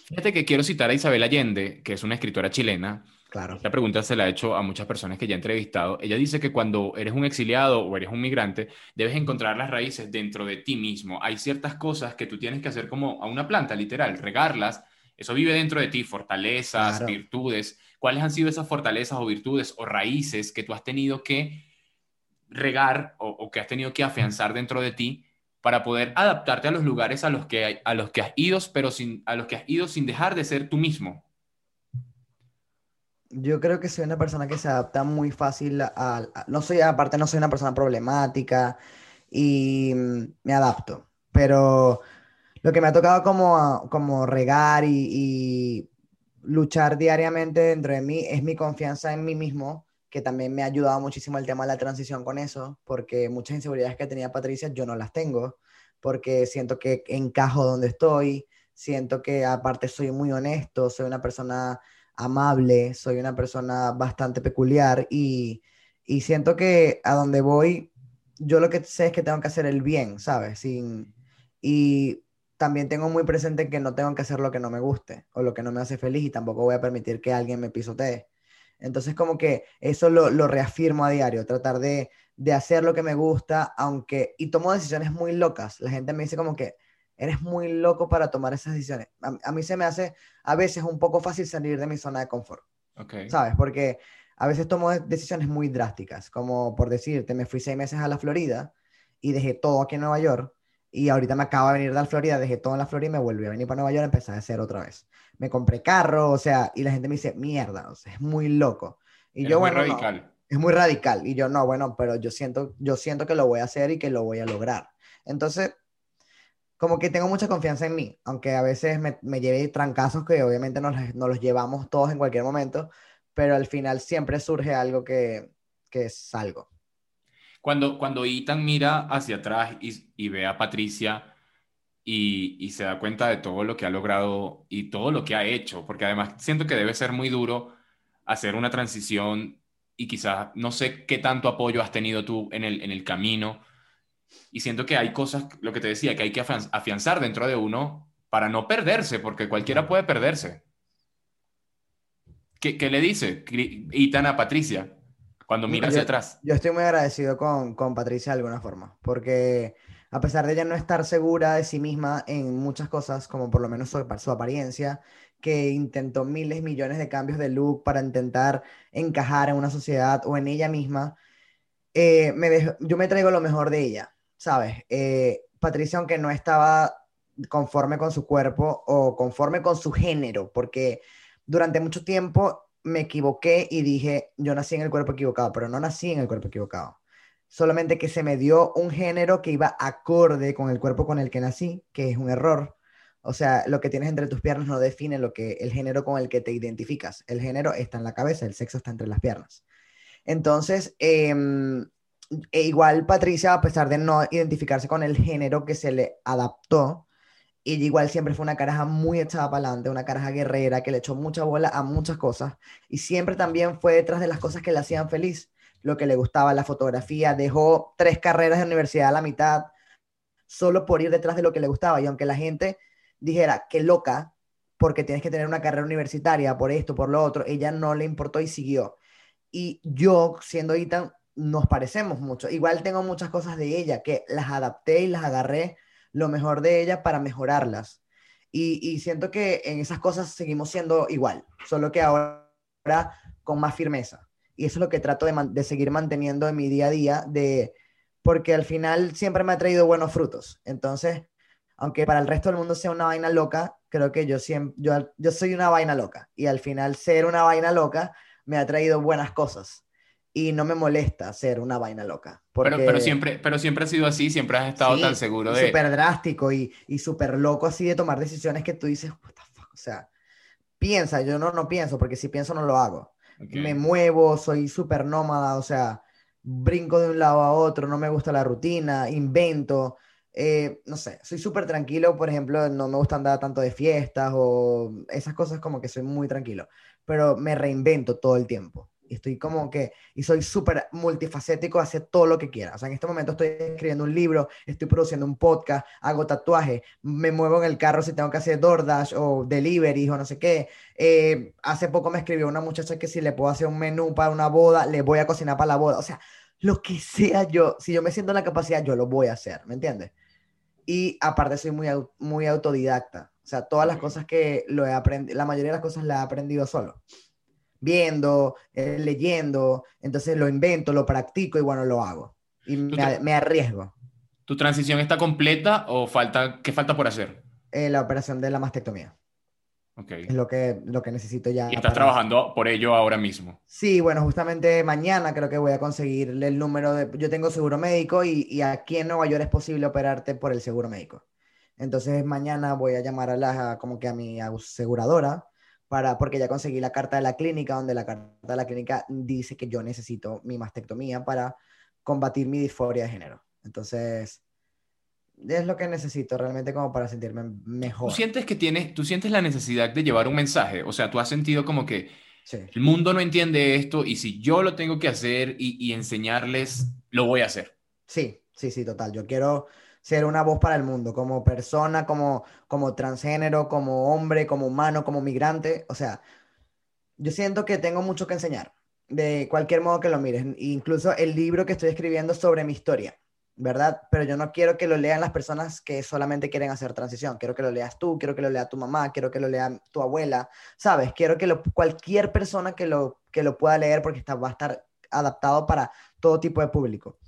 Fíjate que quiero citar a Isabel Allende, que es una escritora chilena, Claro. La pregunta se la he hecho a muchas personas que ya he entrevistado. Ella dice que cuando eres un exiliado o eres un migrante, debes encontrar las raíces dentro de ti mismo. Hay ciertas cosas que tú tienes que hacer como a una planta, literal, regarlas. Eso vive dentro de ti, fortalezas, virtudes. ¿Cuáles han sido esas fortalezas o virtudes o raíces que tú has tenido que regar o, que has tenido que afianzar dentro de ti para poder adaptarte a los lugares a los que, a los que has ido, pero sin, a los que has ido sin dejar de ser tú mismo? Yo creo que soy una persona que se adapta muy fácil a, no soy, aparte no soy una persona problemática y mm, me adapto, pero lo que me ha tocado como, como regar y, luchar diariamente dentro de mí es mi confianza en mí mismo, que también me ha ayudado muchísimo el tema de la transición con eso, porque muchas inseguridades que tenía Patricia yo no las tengo, porque siento que encajo donde estoy, siento que aparte soy muy honesto, soy una persona amable, soy una persona bastante peculiar y, siento que a donde voy, yo lo que sé es que tengo que hacer el bien, ¿sabes? Sin, y también tengo muy presente que no tengo que hacer lo que no me guste o lo que no me hace feliz y tampoco voy a permitir que alguien me pisotee. Entonces como que eso lo, reafirmo a diario, tratar de, de hacer lo que me gusta, aunque, y tomo decisiones muy locas. La gente me dice como que, eres muy loco para tomar esas decisiones. A, mí se me hace a veces un poco fácil salir de mi zona de confort. Okay. ¿Sabes? Porque a veces tomo decisiones muy drásticas, como por decirte, me fui seis meses a la Florida y dejé todo aquí en Nueva York y ahorita me acabo de venir de la Florida, dejé todo en la Florida y me volví a venir para Nueva York y empecé a hacer otra vez. Me compré carro, o sea, y la gente me dice, mierda, o sea, es muy loco. Y es yo, muy radical. es muy radical. Y yo, no, bueno, pero yo siento, yo siento que lo voy a hacer y que lo voy a lograr. Entonces, como que tengo mucha confianza en mí, aunque a veces me, me lleve trancazos que obviamente nos, los llevamos todos en cualquier momento, pero al final siempre surge algo que, que es algo. Cuando, cuando Ethan mira hacia atrás y, y ve a Patricia y, y, se da cuenta de todo lo que ha logrado y todo lo que ha hecho, porque además siento que debe ser muy duro hacer una transición y quizás no sé qué tanto apoyo has tenido tú en el, en el camino y siento que hay cosas, lo que te decía, que hay que afianzar dentro de uno para no perderse, porque cualquiera puede perderse. ¿Qué, qué le dice Itana a Patricia cuando mira hacia atrás? Yo estoy muy agradecido con, con Patricia de alguna forma, porque a pesar de ella no estar segura de sí misma en muchas cosas, como por lo menos su, su apariencia, que intentó miles, millones de cambios de look para intentar encajar en una sociedad o en ella misma, eh, me yo me traigo lo mejor de ella. ¿Sabes? Eh, Patricia, aunque no estaba conforme con su cuerpo o conforme con su género, porque durante mucho tiempo me equivoqué y dije, yo nací en el cuerpo equivocado, pero no nací en el cuerpo equivocado. Solamente que se me dio un género que iba acorde con el cuerpo con el que nací, que es un error. O sea, lo que tienes entre tus piernas no define lo que el género con el que te identificas. El género está en la cabeza, el sexo está entre las piernas. Entonces, em, e igual Patricia, a pesar de no identificarse con el género que se le adaptó, ella igual siempre fue una caraja muy echada para adelante, una caraja guerrera que le echó mucha bola a muchas cosas y siempre también fue detrás de las cosas que le hacían feliz, lo que le gustaba, la fotografía, dejó tres carreras de universidad a la mitad solo por ir detrás de lo que le gustaba y aunque la gente dijera que loca, porque tienes que tener una carrera universitaria por esto, por lo otro, ella no le importó y siguió. Y yo, siendo Ethan, nos parecemos mucho. Igual tengo muchas cosas de ella que las adapté y las agarré lo mejor de ella para mejorarlas. Y, siento que en esas cosas seguimos siendo igual, solo que ahora con más firmeza. Y eso es lo que trato de, de seguir manteniendo en mi día a día, de, porque al final siempre me ha traído buenos frutos. Entonces, aunque para el resto del mundo sea una vaina loca, creo que yo, siempre, yo, yo soy una vaina loca. Y al final ser una vaina loca me ha traído buenas cosas. Y no me molesta ser una vaina loca. Pero, pero, siempre, pero siempre ha sido así, siempre has estado tan seguro de... Súper drástico y, y súper loco así de tomar decisiones que tú dices, what the fuck, o sea, piensa, yo no, no pienso, porque si pienso no lo hago. Me muevo, soy súper nómada, o sea, brinco de un lado a otro, no me gusta la rutina, invento. Eh, no sé, soy súper tranquilo, por ejemplo, no me gusta andar tanto de fiestas o esas cosas como que soy muy tranquilo, pero me reinvento todo el tiempo. Estoy como que, y soy súper multifacético, hacer todo lo que quiera. O sea, en este momento estoy escribiendo un libro, estoy produciendo un podcast, hago tatuajes, me muevo en el carro si tengo que hacer DoorDash o delivery o no sé qué. Eh, hace poco me escribió una muchacha que si le puedo hacer un menú para una boda, le voy a cocinar para la boda. O sea, lo que sea yo, si yo me siento en la capacidad, yo lo voy a hacer, ¿me entiendes? Y aparte soy muy, muy autodidacta. O sea, todas las cosas que lo he aprendido, la mayoría de las cosas las he aprendido solo. Viendo, eh, leyendo, entonces lo invento, lo practico y bueno, lo hago. Y me, arriesgo. ¿Tu transición está completa o falta, qué falta por hacer? Eh, la operación de la mastectomía. Es lo que, lo que necesito ya. ¿Y estás trabajando por ello ahora mismo? Sí, bueno, justamente mañana creo que voy a conseguir el número de... Yo tengo seguro médico y, y aquí en Nueva York es posible operarte por el seguro médico. Entonces mañana voy a llamar a la, como que a mi aseguradora para, porque ya conseguí la carta de la clínica, donde la carta de la clínica dice que yo necesito mi mastectomía para combatir mi disforia de género. Entonces, es lo que necesito realmente como para sentirme mejor. ¿Tú sientes que tienes, tú sientes la necesidad de llevar un mensaje? O sea, tú has sentido como que el mundo no entiende esto y si yo lo tengo que hacer y, enseñarles, lo voy a hacer. Sí, sí, sí, total. Yo quiero ser una voz para el mundo, como persona, como, como transgénero, como hombre, como humano, como migrante. O sea, yo siento que tengo mucho que enseñar, de cualquier modo que lo mires. Incluso el libro que estoy escribiendo sobre mi historia ¿verdad? Pero yo no quiero que lo lean las personas que solamente quieren hacer transición. Quiero que lo leas tú, quiero que lo lea tu mamá, quiero que lo lea tu abuela, ¿sabes? Quiero que lo, cualquier persona que lo, que lo pueda leer porque está, va a estar adaptado para todo tipo de público.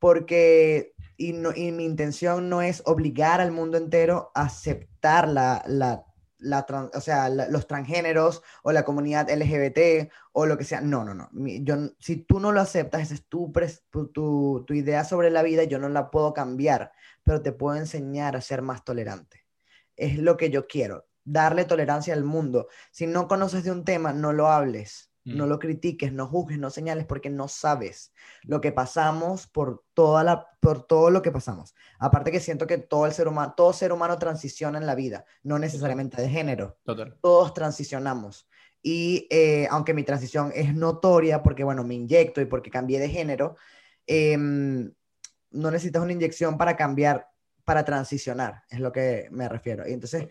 Porque, y, mi intención no es obligar al mundo entero a aceptar la, la la o sea, los transgéneros o la comunidad LGBT o lo que sea. No, no, no. Yo, si tú no lo aceptas, esa es tu, tu, tu, idea sobre la vida, yo no la puedo cambiar, pero te puedo enseñar a ser más tolerante. Es lo que yo quiero, darle tolerancia al mundo. Si no conoces de un tema, no lo hables. No lo critiques, no juzgues, no señales, porque no sabes lo que pasamos por, toda la, por todo lo que pasamos. Aparte que siento que todo el ser humano, todo ser humano transiciona en la vida, no necesariamente de género. Todos transicionamos. Y eh, aunque mi transición es notoria porque, bueno, me inyecto y porque cambié de género, em, no necesitas una inyección para cambiar, para transicionar, es lo que me refiero. Y entonces,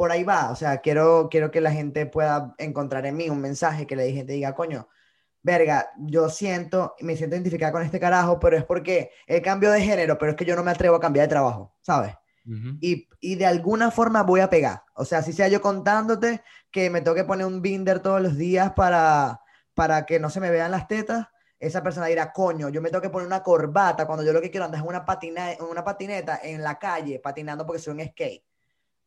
por ahí va, o sea, quiero, quiero que la gente pueda encontrar en mí un mensaje que la gente diga, coño, verga, yo siento, me siento identificada con este carajo, pero es porque el cambio de género, pero es que yo no me atrevo a cambiar de trabajo, ¿sabes? y, y, de alguna forma voy a pegar. O sea, si sea yo contándote que me tengo que poner un binder todos los días para, para que no se me vean las tetas, esa persona dirá, coño, yo me tengo que poner una corbata cuando yo lo que quiero andar es una, patina, una patineta en la calle, patinando porque soy un skate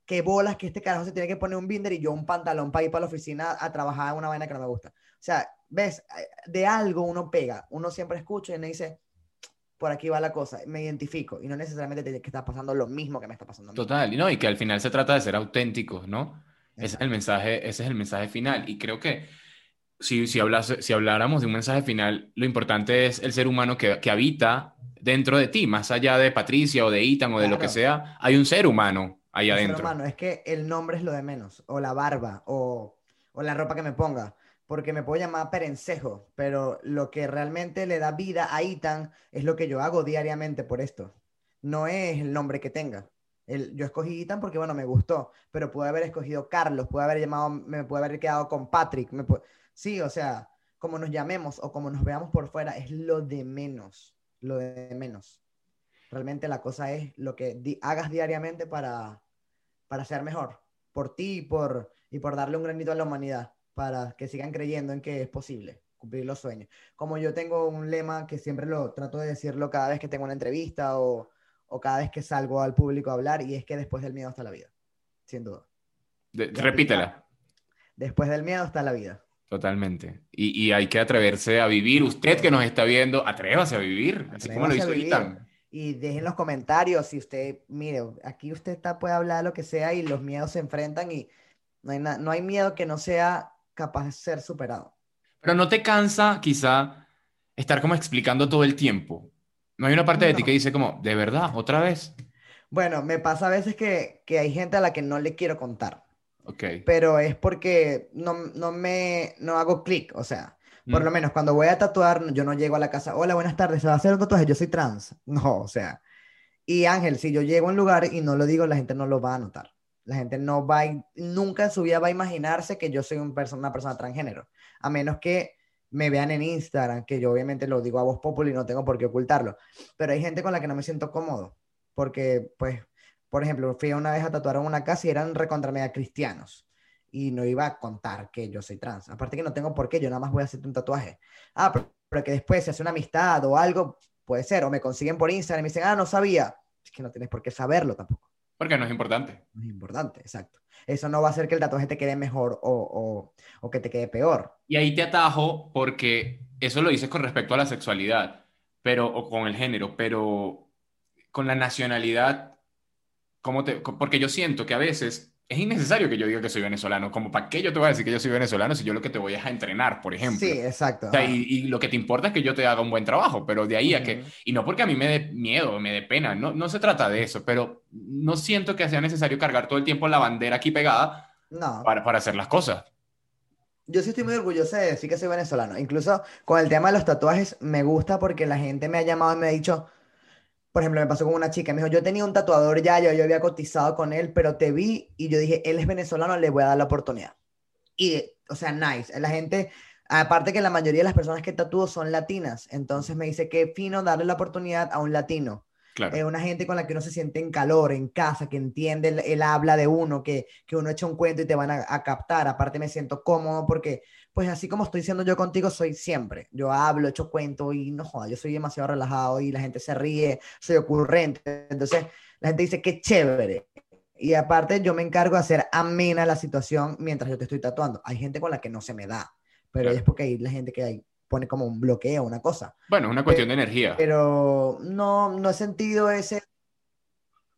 qué bolas que este carajo se tiene que poner un binder y yo un pantalón para ir para la oficina a trabajar en una vaina que no me gusta. O sea, ves, de algo uno pega, uno siempre escucha y me dice, por aquí va la cosa, me identifico y no necesariamente tiene que estar pasando lo mismo que me está pasando. Total, y no, y que al final se trata de ser auténticos, ¿no? Ese es el mensaje, ese es el mensaje final. Y creo que si, si, si habláramos de un mensaje final, lo importante es el ser humano que, que habita dentro de ti, más allá de Patricia o de Ethan o de lo que sea, hay un ser humano ahí adentro. Ser humano, es que el nombre es lo de menos, o la barba, o, o la ropa que me ponga porque me puedo llamar perencejo, pero lo que realmente le da vida a Ethan es lo que yo hago diariamente por esto. No es el nombre que tenga. El, yo escogí Ethan porque, bueno, me gustó, pero pude haber escogido Carlos, pude haber llamado, me puede haber quedado con Patrick. Me Sí, o sea, como nos llamemos o como nos veamos por fuera, es lo de menos, lo de menos. Realmente la cosa es lo que hagas diariamente para, para ser mejor, por ti y por, y por darle un granito a la humanidad para que sigan creyendo en que es posible cumplir los sueños. Como yo tengo un lema que siempre lo trato de decirlo cada vez que tengo una entrevista o, o cada vez que salgo al público a hablar, y es que después del miedo está la vida, sin duda. repítela. Después del miedo está la vida. Totalmente. Y, y, hay que atreverse a vivir. Usted que nos está viendo, atrévase a vivir, así como lo hizo Y dejen los comentarios si usted, mire, aquí usted está, puede hablar lo que sea y los miedos se enfrentan y no hay, no hay miedo que no sea capaz de ser superado. Pero no te cansa quizá estar como explicando todo el tiempo. No hay una parte de ti que dice como, ¿de verdad? ¿Otra vez? Bueno, me pasa a veces que, que hay gente a la que no le quiero contar. Ok. Pero es porque no, no me, no hago clic, o sea, por lo menos cuando voy a tatuar, yo no llego a la casa, hola, buenas tardes, ¿se va a hacer un tatuaje? Yo soy trans. No, o sea. Y Ángel, si yo llego a un lugar y no lo digo, la gente no lo va a notar. La gente no va, nunca en su vida va a imaginarse que yo soy un una persona transgénero, a menos que me vean en Instagram, que yo obviamente lo digo a voz popular y no tengo por qué ocultarlo. Pero hay gente con la que no me siento cómodo, porque, pues, por ejemplo, fui una vez a tatuar en una casa y eran recontra media cristianos. Y no iba a contar que yo soy trans. Aparte que no tengo por qué, yo nada más voy a hacerte un tatuaje. Ah, pero, pero que después se hace una amistad o algo, puede ser. O me consiguen por Instagram y me dicen, ah, no sabía. Es que no tienes por qué saberlo tampoco. Porque no es importante. No es importante, exacto. Eso no va a hacer que el tatuaje te quede mejor o, o, que te quede peor. Y ahí te atajo porque eso lo dices con respecto a la sexualidad, pero, o con el género, pero con la nacionalidad, ¿cómo te, porque yo siento que a veces es innecesario que yo diga que soy venezolano. Como, ¿para qué yo te voy a decir que yo soy venezolano si yo lo que te voy a entrenar, por ejemplo? Sí, exacto. y, lo que te importa es que yo te haga un buen trabajo, pero de ahí a que, y no porque a mí me dé miedo, me dé pena, no, no se trata de eso, pero no siento que sea necesario cargar todo el tiempo la bandera aquí pegada no. para, para hacer las cosas. Yo sí estoy muy orgullosa de decir que soy venezolano. Incluso con el tema de los tatuajes me gusta porque la gente me ha llamado y me ha dicho, por ejemplo, me pasó con una chica, me dijo, yo tenía un tatuador ya, yo, yo había cotizado con él, pero te vi y yo dije, él es venezolano, le voy a dar la oportunidad. Y, o sea, nice. La gente, aparte que la mayoría de las personas que tatúo son latinas, entonces me dice, qué fino darle la oportunidad a un latino. Claro. Es una gente con la que uno se siente en calor, en casa, que entiende el, habla de uno, que, que, uno echa un cuento y te van a, a captar. Aparte me siento cómodo porque pues así como estoy siendo yo contigo, soy siempre. Yo hablo, echo cuento y no joda, yo soy demasiado relajado y la gente se ríe, soy ocurrente. Entonces, la gente dice, qué chévere. Y aparte, yo me encargo de hacer amena la situación mientras yo te estoy tatuando. Hay gente con la que no se me da, pero es porque hay la gente que hay, pone como un bloqueo, una cosa. Bueno, una cuestión de energía. Pero no, no he sentido ese...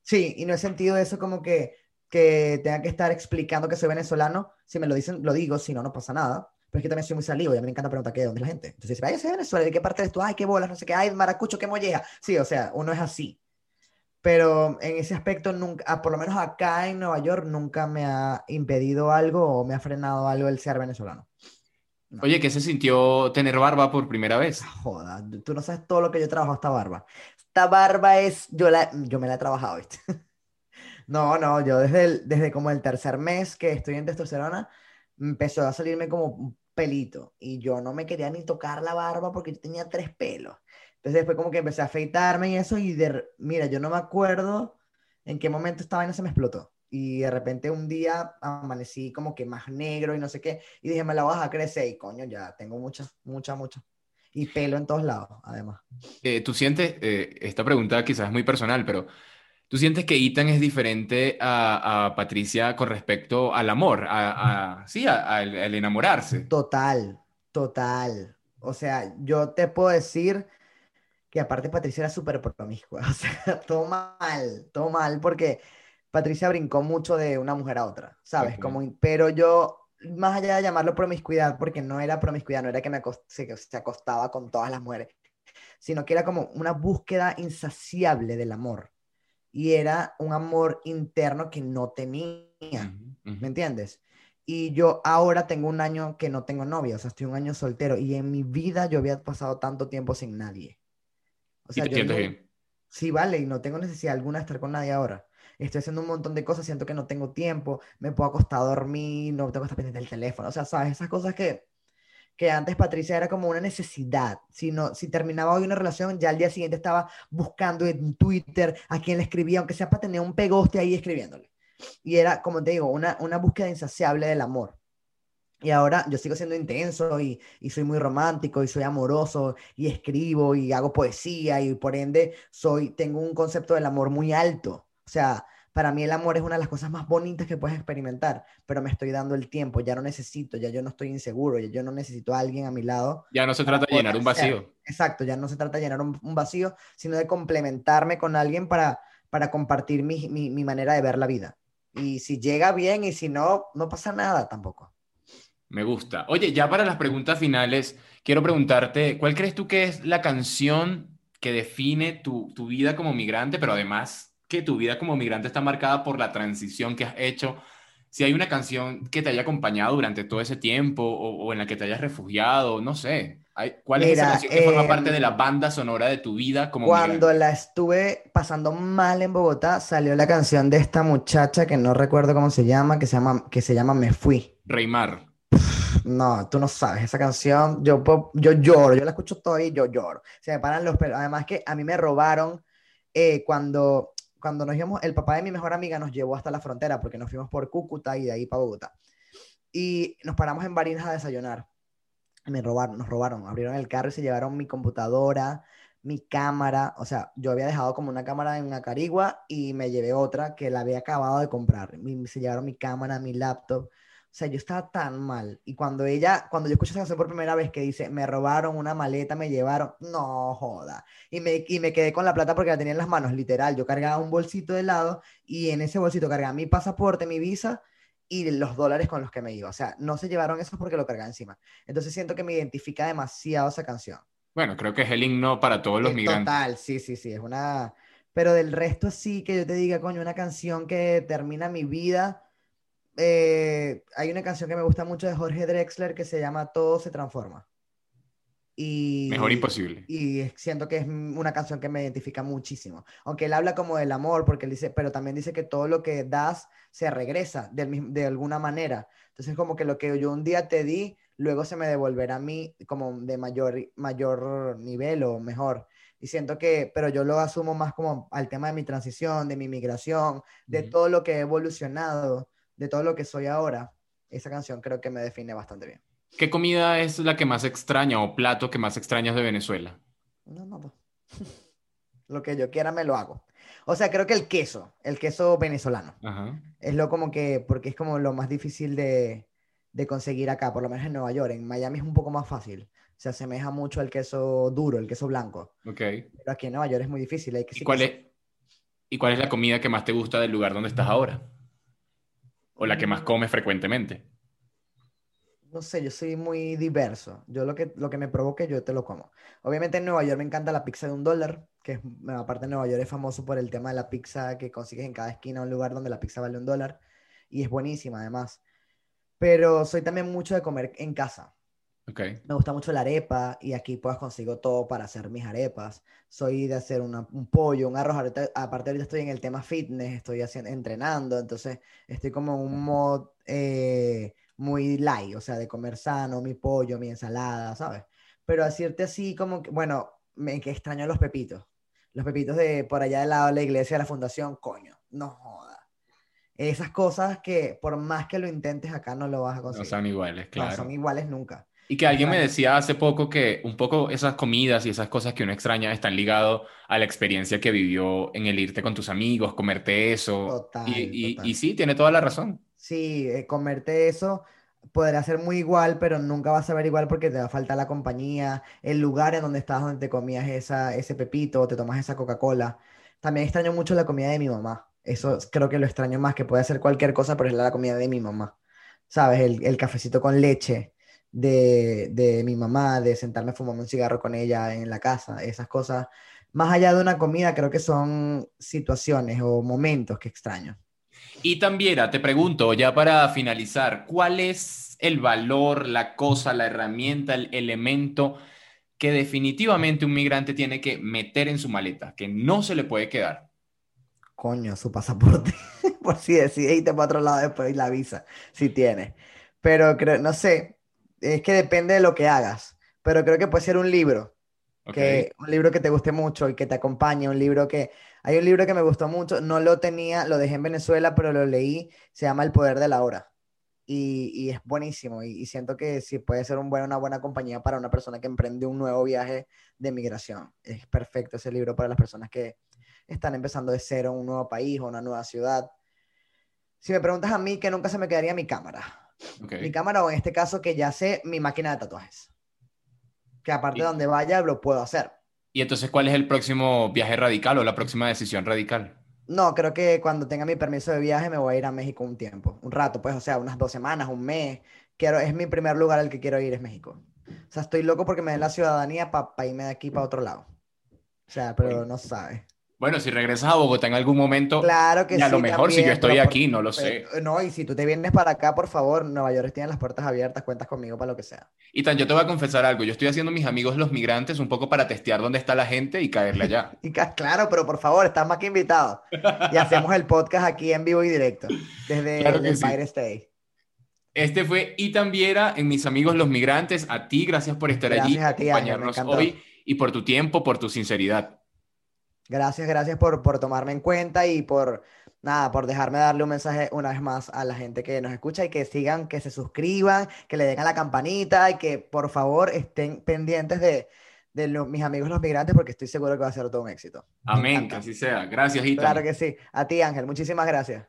Sí, y no he sentido eso como que, que tenga que estar explicando que soy venezolano. Si me lo dicen, lo digo, si no, no pasa nada pero es que también soy muy salido y a mí me encanta preguntar qué, dónde es la gente. Entonces, dice, vaya, a Venezuela, ¿de qué parte eres tú? Ay, qué bolas, no sé qué, ay, maracucho, qué molleja. Sí, o sea, uno es así. Pero en ese aspecto, nunca, ah, por lo menos acá en Nueva York, nunca me ha impedido algo o me ha frenado algo el ser venezolano. Oye, ¿qué se sintió tener barba por primera vez? Ah, joda, tú no sabes todo lo que yo he trabajado esta barba. Esta barba es, yo, la, yo me la he trabajado, ¿viste? no, no, yo desde, desde como el tercer mes que estoy en testosterona, empezó a salirme como pelito y yo no me quería ni tocar la barba porque yo tenía tres pelos. Entonces después como que empecé a afeitarme y eso y de, mira, yo no me acuerdo en qué momento esta vaina se me explotó. Y de repente un día amanecí como que más negro y no sé qué. Y dije, me la vas a crecer. Y coño, ya tengo muchas, muchas, muchas. Y pelo en todos lados, además. Eh, Tú sientes, eh, esta pregunta quizás es muy personal, pero ¿Tú sientes que Ethan es diferente a, Patricia con respecto al amor, a, sí, al enamorarse? Total, total. O sea, yo te puedo decir que aparte Patricia era súper promiscua, o sea, todo mal, todo mal, porque Patricia brincó mucho de una mujer a otra, ¿sabes? Como, pero yo, más allá de llamarlo promiscuidad, porque no era promiscuidad, no era que me se, se acostaba con todas las mujeres, sino que era como una búsqueda insaciable del amor. Y era un amor interno que no tenía, ¿me entiendes? Y yo ahora tengo un año que no tengo novia, o sea, estoy un año soltero y en mi vida yo había pasado tanto tiempo sin nadie. O sea, yo Sí, vale, y no tengo necesidad alguna de estar con nadie ahora. Estoy haciendo un montón de cosas, siento que no tengo tiempo, me puedo acostar a dormir, no tengo que estar pendiente del teléfono, o sea, sabes, esas cosas que, que antes Patricia era como una necesidad. Si, no, si terminaba hoy una relación, ya al día siguiente estaba buscando en Twitter a quien le escribía, aunque sea para tener un pegoste ahí escribiéndole. Y era, como te digo, una, una búsqueda insaciable del amor. Y ahora yo sigo siendo intenso y, y, soy muy romántico y soy amoroso y escribo y hago poesía y por ende soy, tengo un concepto del amor muy alto. O sea, para mí el amor es una de las cosas más bonitas que puedes experimentar, pero me estoy dando el tiempo, ya no necesito, ya yo no estoy inseguro, ya yo no necesito a alguien a mi lado. Ya no se trata de llenar un vacío. Exacto, ya no se trata de llenar un, un, vacío, sino de complementarme con alguien para, para compartir mi, mi, mi manera de ver la vida. Y si llega bien y si no, no pasa nada tampoco. Me gusta. Oye, ya para las preguntas finales, quiero preguntarte, ¿cuál crees tú que es la canción que define tu, tu vida como migrante, pero además que tu vida como migrante está marcada por la transición que has hecho? Si hay una canción que te haya acompañado durante todo ese tiempo o, en la que te hayas refugiado, no sé. ¿Cuál es esa canción que forma parte de la em, banda sonora de tu vida como Cuando la estuve pasando mal en Bogotá, salió la canción de esta muchacha que no recuerdo cómo se llama, que se llama, que se llama Me Fui. Reymar. No, tú no sabes, esa canción, yo, yo lloro, yo la escucho todavía y yo lloro. Se me paran los pelos. Además que a mí me robaron eh, cuando, cuando nos íbamos, el papá de mi mejor amiga nos llevó hasta la frontera porque nos fuimos por Cúcuta y de ahí para Bogotá. Y nos paramos en Barinas a desayunar. Me robaron, nos robaron, abrieron el carro y se llevaron mi computadora, mi cámara, o sea, yo había dejado como una cámara en Acarigua y me llevé otra que la había acabado de comprar. se llevaron mi cámara, mi laptop. O sea, yo estaba tan mal. Y cuando ella, cuando yo escuché esa canción por primera vez que dice, me robaron una maleta, me llevaron, no joda. Y me, y me quedé con la plata porque la tenía en las manos, literal. Yo cargaba un bolsito de lado y en ese bolsito cargaba mi pasaporte, mi visa y los dólares con los que me iba. O sea, no se llevaron eso porque lo cargaba encima. Entonces siento que me identifica demasiado esa canción. Bueno, creo que es el himno para todos los migrantes. Total, sí, sí, sí. Es una. Pero del resto sí que yo te diga, coño, una canción que termina mi vida eh, hay una canción que me gusta mucho de Jorge Drexler que se llama Todo se transforma. Y, Mejor imposible. Y siento que es una canción que me identifica muchísimo. Aunque él habla como del amor, porque él dice, pero también dice que todo lo que das se regresa de, de alguna manera. Entonces, como que lo que yo un día te di, luego se me devolverá a mí como de mayor, mayor nivel o mejor. Y siento que, pero yo lo asumo más como al tema de mi transición, de mi migración, de todo lo que he evolucionado de todo lo que soy ahora, esa canción creo que me define bastante bien. ¿Qué comida es la que más extraña o plato que más extrañas de Venezuela? No, no, no. lo que yo quiera me lo hago. O sea, creo que el queso, el queso venezolano. Es lo como que, porque es como lo más difícil de, de, conseguir acá, por lo menos en Nueva York. En Miami es un poco más fácil. Se asemeja mucho al queso duro, el queso blanco. Ok. Pero aquí en Nueva York es muy difícil. Hay que ¿Y, cuál es, ¿Y cuál es la comida que más te gusta del lugar donde estás ahora? O la que más comes frecuentemente? No sé, yo soy muy diverso. Yo lo que, lo que me provoque, yo te lo como. Obviamente en Nueva York me encanta la pizza de un dólar, que aparte Nueva York es famoso por el tema de la pizza que consigues en cada esquina, un lugar donde la pizza vale un dólar. Y es buenísima además. Pero soy también mucho de comer en casa. Me gusta mucho la arepa y aquí pues consigo todo para hacer mis arepas. Soy de hacer un pollo, un arroz. aparte ahorita estoy en el tema fitness, estoy haciendo, entrenando, entonces estoy como en un mod eh, muy light, o sea, de comer sano, mi pollo, mi ensalada, ¿sabes? Pero decirte así como que, bueno, me que extraño los pepitos. Los pepitos de por allá del lado de la iglesia de la fundación, coño, no joda. Esas cosas que por más que lo intentes acá no lo vas a conseguir. No son iguales, claro. No son iguales nunca. Y que alguien me decía hace poco que un poco esas comidas y esas cosas que uno extraña están ligados a la experiencia que vivió en el irte con tus amigos, comerte eso. y, y, sí, tiene toda la razón. Sí, eh, comerte eso. podrá ser muy igual, pero nunca vas a ver igual porque te va a faltar la compañía, el lugar en donde estás, donde te comías esa, ese pepito, te tomas esa Coca-Cola. También extraño mucho la comida de mi mamá. Eso creo que lo extraño más, que puede ser cualquier cosa, pero es la comida de mi mamá. ¿Sabes? El, el cafecito con leche de, de mi mamá, de sentarme a fumar un cigarro con ella en la casa, esas cosas. Más allá de una comida, creo que son situaciones o momentos que extraño. Y también te pregunto, ya para finalizar, ¿cuál es el valor, la cosa, la herramienta, el elemento que definitivamente un migrante tiene que meter en su maleta, que no se le puede quedar? Coño, su pasaporte, por si decide irte para otro lado después y la visa, si tiene. Pero creo, no sé, es que depende de lo que hagas, pero creo que puede ser un libro, que, un libro que te guste mucho y que te acompañe, un libro que hay un libro que me gustó mucho, no lo tenía, lo dejé en Venezuela, pero lo leí, se llama El Poder de la Hora. Y, es buenísimo y, siento que sí puede ser un buen, una buena compañía para una persona que emprende un nuevo viaje de migración. Es perfecto ese libro para las personas que están empezando de cero en un nuevo país o una nueva ciudad. Si me preguntas a mí, que nunca se me quedaría mi cámara. Mi cámara o en este caso que ya sé mi máquina de tatuajes. Que aparte de donde vaya lo puedo hacer. ¿Y entonces cuál es el próximo viaje radical o la próxima decisión radical? No, creo que cuando tenga mi permiso de viaje me voy a ir a México un tiempo, un rato, pues, o sea, unas dos semanas, un mes. Quiero, es mi primer lugar al que quiero ir, es México. O sea, estoy loco porque me den la ciudadanía para irme de aquí para otro lado. O sea, pero no sabes. Bueno, si regresas a Bogotá en algún momento, claro que y a lo mejor si yo estoy aquí, no lo sé. No, y si tú te vienes para acá, por favor, Nueva York tiene las puertas abiertas, cuentas conmigo para lo que sea. Y tan, yo te voy a confesar algo, yo estoy haciendo mis amigos los migrantes un poco para testear dónde está la gente y caerle allá. y claro, pero por favor, estás más que invitado. y hacemos el podcast aquí en vivo y directo, desde el Empire State. Este fue Itan Viera en Mis Amigos los Migrantes. A ti, gracias por estar allí, acompañarnos hoy y por tu tiempo, por tu sinceridad. Gracias, gracias por, por tomarme en cuenta y por, nada, por dejarme darle un mensaje una vez más a la gente que nos escucha y que sigan, que se suscriban, que le den a la campanita y que por favor estén pendientes de, de mis amigos los migrantes porque estoy seguro que va a ser todo un éxito. Amén, que así sea. Gracias, Ita. Claro que sí. A ti, Ángel, muchísimas gracias.